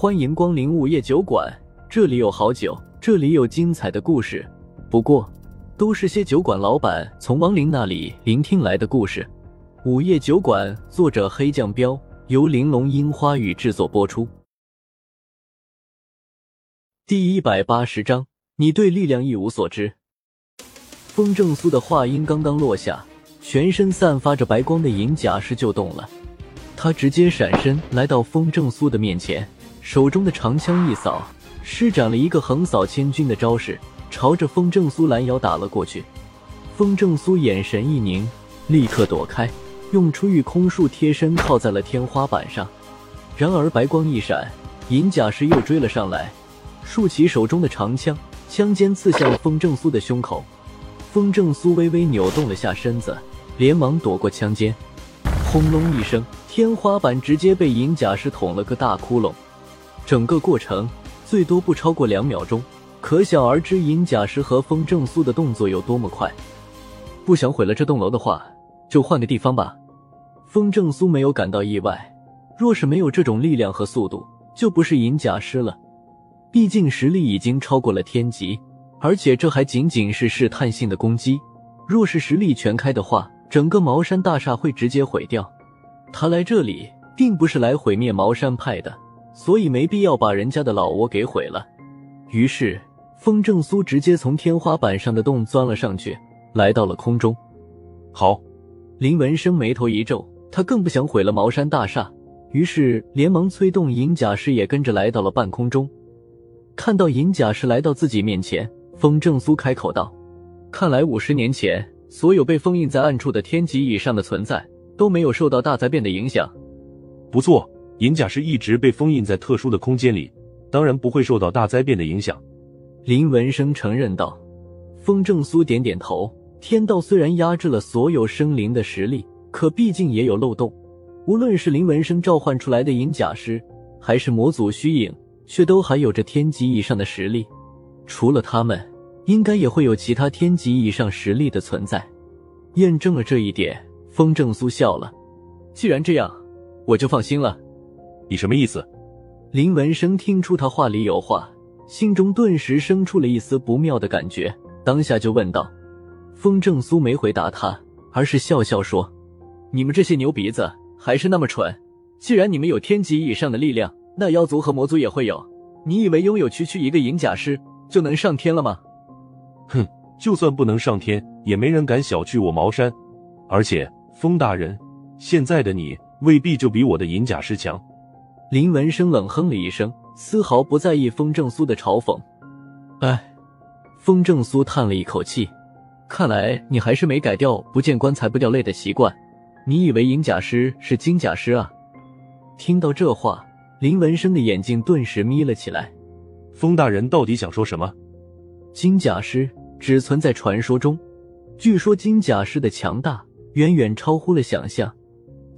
欢迎光临午夜酒馆，这里有好酒，这里有精彩的故事。不过，都是些酒馆老板从亡灵那里聆听来的故事。午夜酒馆，作者黑酱标，由玲珑樱花雨制作播出。第一百八十章，你对力量一无所知。风正苏的话音刚刚落下，全身散发着白光的银甲师就动了。他直接闪身来到风正苏的面前，手中的长枪一扫，施展了一个横扫千军的招式，朝着风正苏拦腰打了过去。风正苏眼神一凝，立刻躲开。用出御空术贴身靠在了天花板上，然而白光一闪，银甲师又追了上来，竖起手中的长枪，枪尖刺向风正苏的胸口。风正苏微微扭动了下身子，连忙躲过枪尖。轰隆一声，天花板直接被银甲师捅了个大窟窿。整个过程最多不超过两秒钟，可想而知银甲师和风正苏的动作有多么快。不想毁了这栋楼的话，就换个地方吧。风正苏没有感到意外，若是没有这种力量和速度，就不是银甲师了。毕竟实力已经超过了天级，而且这还仅仅是试探性的攻击。若是实力全开的话，整个茅山大厦会直接毁掉。他来这里并不是来毁灭茅山派的，所以没必要把人家的老窝给毁了。于是，风正苏直接从天花板上的洞钻了上去，来到了空中。好，林文生眉头一皱。他更不想毁了茅山大厦，于是连忙催动银甲师也跟着来到了半空中。看到银甲师来到自己面前，风正苏开口道：“看来五十年前所有被封印在暗处的天级以上的存在都没有受到大灾变的影响。”不错，银甲师一直被封印在特殊的空间里，当然不会受到大灾变的影响。林文生承认道。风正苏点点头。天道虽然压制了所有生灵的实力。可毕竟也有漏洞，无论是林文生召唤出来的银甲师，还是魔祖虚影，却都还有着天级以上的实力。除了他们，应该也会有其他天级以上实力的存在。验证了这一点，风正苏笑了。既然这样，我就放心了。你什么意思？林文生听出他话里有话，心中顿时生出了一丝不妙的感觉，当下就问道：“风正苏没回答他，而是笑笑说。”你们这些牛鼻子还是那么蠢！既然你们有天级以上的力量，那妖族和魔族也会有。你以为拥有区区一个银甲师就能上天了吗？哼，就算不能上天，也没人敢小觑我茅山。而且，风大人，现在的你未必就比我的银甲师强。林文生冷哼了一声，丝毫不在意风正苏的嘲讽。哎，风正苏叹了一口气，看来你还是没改掉不见棺材不掉泪的习惯。你以为银甲师是金甲师啊？听到这话，林文生的眼睛顿时眯了起来。风大人到底想说什么？金甲师只存在传说中，据说金甲师的强大远远超乎了想象。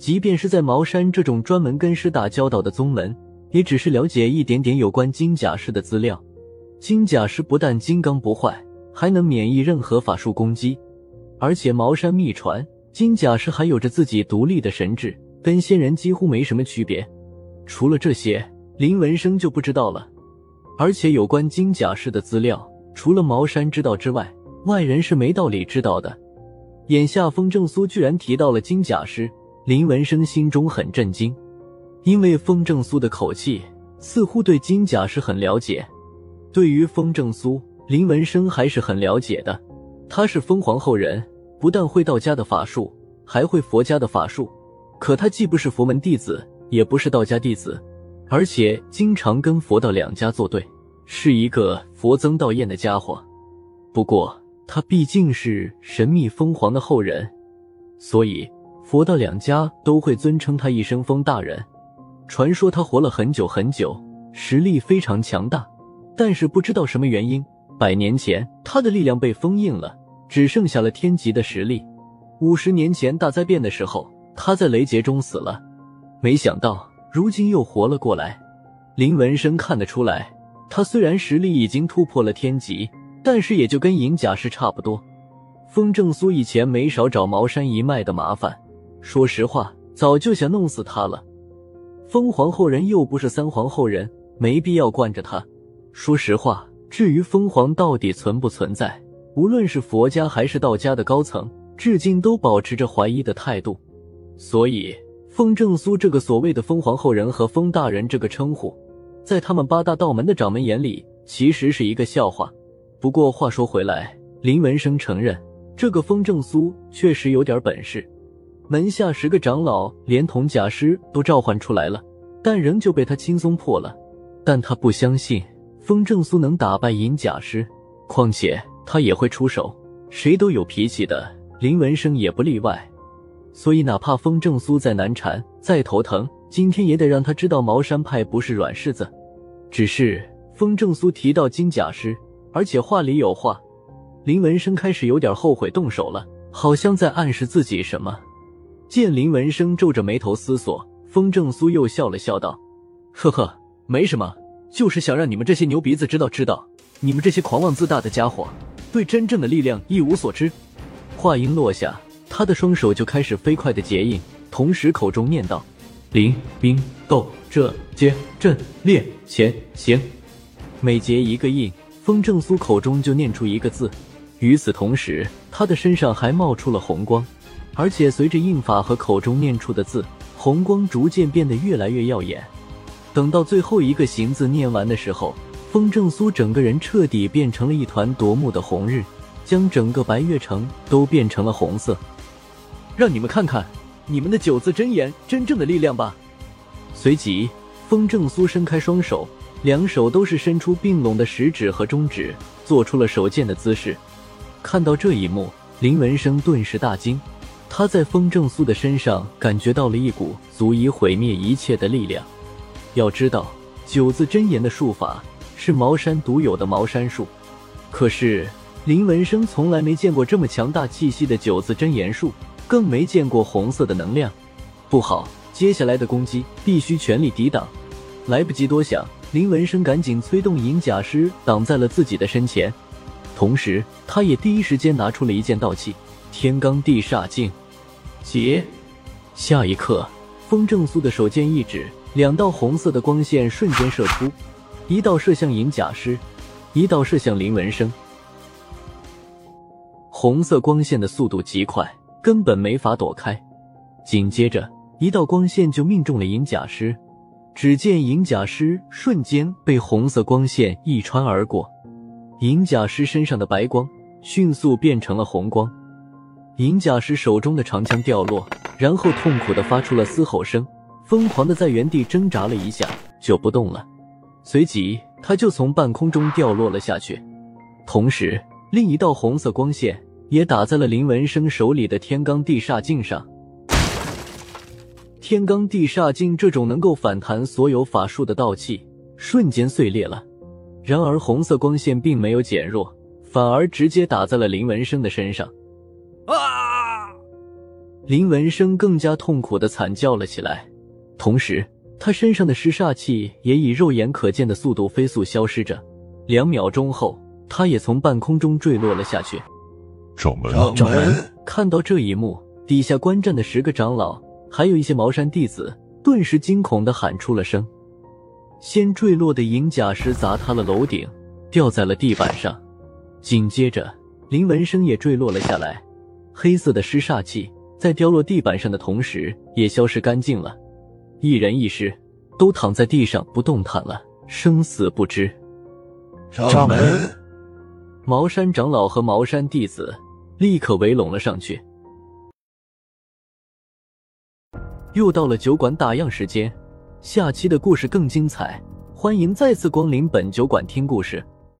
即便是在茅山这种专门跟师打交道的宗门，也只是了解一点点有关金甲师的资料。金甲师不但金刚不坏，还能免疫任何法术攻击，而且茅山秘传。金甲师还有着自己独立的神智，跟仙人几乎没什么区别。除了这些，林文生就不知道了。而且有关金甲师的资料，除了茅山知道之外，外人是没道理知道的。眼下风正苏居然提到了金甲师，林文生心中很震惊，因为风正苏的口气似乎对金甲是很了解。对于风正苏，林文生还是很了解的，他是风皇后人。不但会道家的法术，还会佛家的法术。可他既不是佛门弟子，也不是道家弟子，而且经常跟佛道两家作对，是一个佛僧道厌的家伙。不过他毕竟是神秘风皇的后人，所以佛道两家都会尊称他一声风大人。传说他活了很久很久，实力非常强大，但是不知道什么原因，百年前他的力量被封印了。只剩下了天级的实力。五十年前大灾变的时候，他在雷劫中死了，没想到如今又活了过来。林文生看得出来，他虽然实力已经突破了天级，但是也就跟银甲师差不多。风正苏以前没少找茅山一脉的麻烦，说实话，早就想弄死他了。封皇后人又不是三皇后人，没必要惯着他。说实话，至于凤凰到底存不存在，无论是佛家还是道家的高层，至今都保持着怀疑的态度。所以，风正苏这个所谓的风皇后人和风大人这个称呼，在他们八大道门的掌门眼里，其实是一个笑话。不过话说回来，林文生承认，这个风正苏确实有点本事。门下十个长老连同假师都召唤出来了，但仍旧被他轻松破了。但他不相信风正苏能打败银甲师，况且他也会出手。谁都有脾气的，林文生也不例外。所以哪怕风正苏再难缠、再头疼，今天也得让他知道茅山派不是软柿子。只是风正苏提到金甲师，而且话里有话，林文生开始有点后悔动手了，好像在暗示自己什么。见林文生皱着眉头思索，风正苏又笑了笑道：“呵呵，没什么，就是想让你们这些牛鼻子知道知道，你们这些狂妄自大的家伙，对真正的力量一无所知。”话音落下，他的双手就开始飞快的结印，同时口中念道：“灵兵斗这接阵列前行。”每结一个印，风正苏口中就念出一个字。与此同时，他的身上还冒出了红光。而且随着印法和口中念出的字，红光逐渐变得越来越耀眼。等到最后一个“行”字念完的时候，风正苏整个人彻底变成了一团夺目的红日，将整个白月城都变成了红色。让你们看看你们的九字真言真正的力量吧！随即，风正苏伸开双手，两手都是伸出并拢的食指和中指，做出了手剑的姿势。看到这一幕，林文生顿时大惊。他在风正苏的身上感觉到了一股足以毁灭一切的力量。要知道，九字真言的术法是茅山独有的茅山术，可是林文生从来没见过这么强大气息的九字真言术，更没见过红色的能量。不好，接下来的攻击必须全力抵挡。来不及多想，林文生赶紧催动银甲师挡在了自己的身前，同时他也第一时间拿出了一件道器——天罡地煞镜。结，下一刻，风正苏的手剑一指，两道红色的光线瞬间射出，一道射向银甲师，一道射向林文生。红色光线的速度极快，根本没法躲开。紧接着，一道光线就命中了银甲师，只见银甲师瞬间被红色光线一穿而过，银甲师身上的白光迅速变成了红光。银甲师手中的长枪掉落，然后痛苦的发出了嘶吼声，疯狂的在原地挣扎了一下就不动了。随即，他就从半空中掉落了下去。同时，另一道红色光线也打在了林文生手里的天罡地煞镜上。天罡地煞镜这种能够反弹所有法术的道器，瞬间碎裂了。然而，红色光线并没有减弱，反而直接打在了林文生的身上。啊！林文生更加痛苦的惨叫了起来，同时他身上的尸煞气也以肉眼可见的速度飞速消失着。两秒钟后，他也从半空中坠落了下去。掌门，掌门看到这一幕，底下观战的十个长老，还有一些茅山弟子，顿时惊恐的喊出了声。先坠落的银甲石砸塌了楼顶，掉在了地板上。紧接着，林文生也坠落了下来。黑色的尸煞气在掉落地板上的同时也消失干净了，一人一尸都躺在地上不动弹了，生死不知。掌门，茅山长老和茅山弟子立刻围拢了上去。又到了酒馆打烊时间，下期的故事更精彩，欢迎再次光临本酒馆听故事。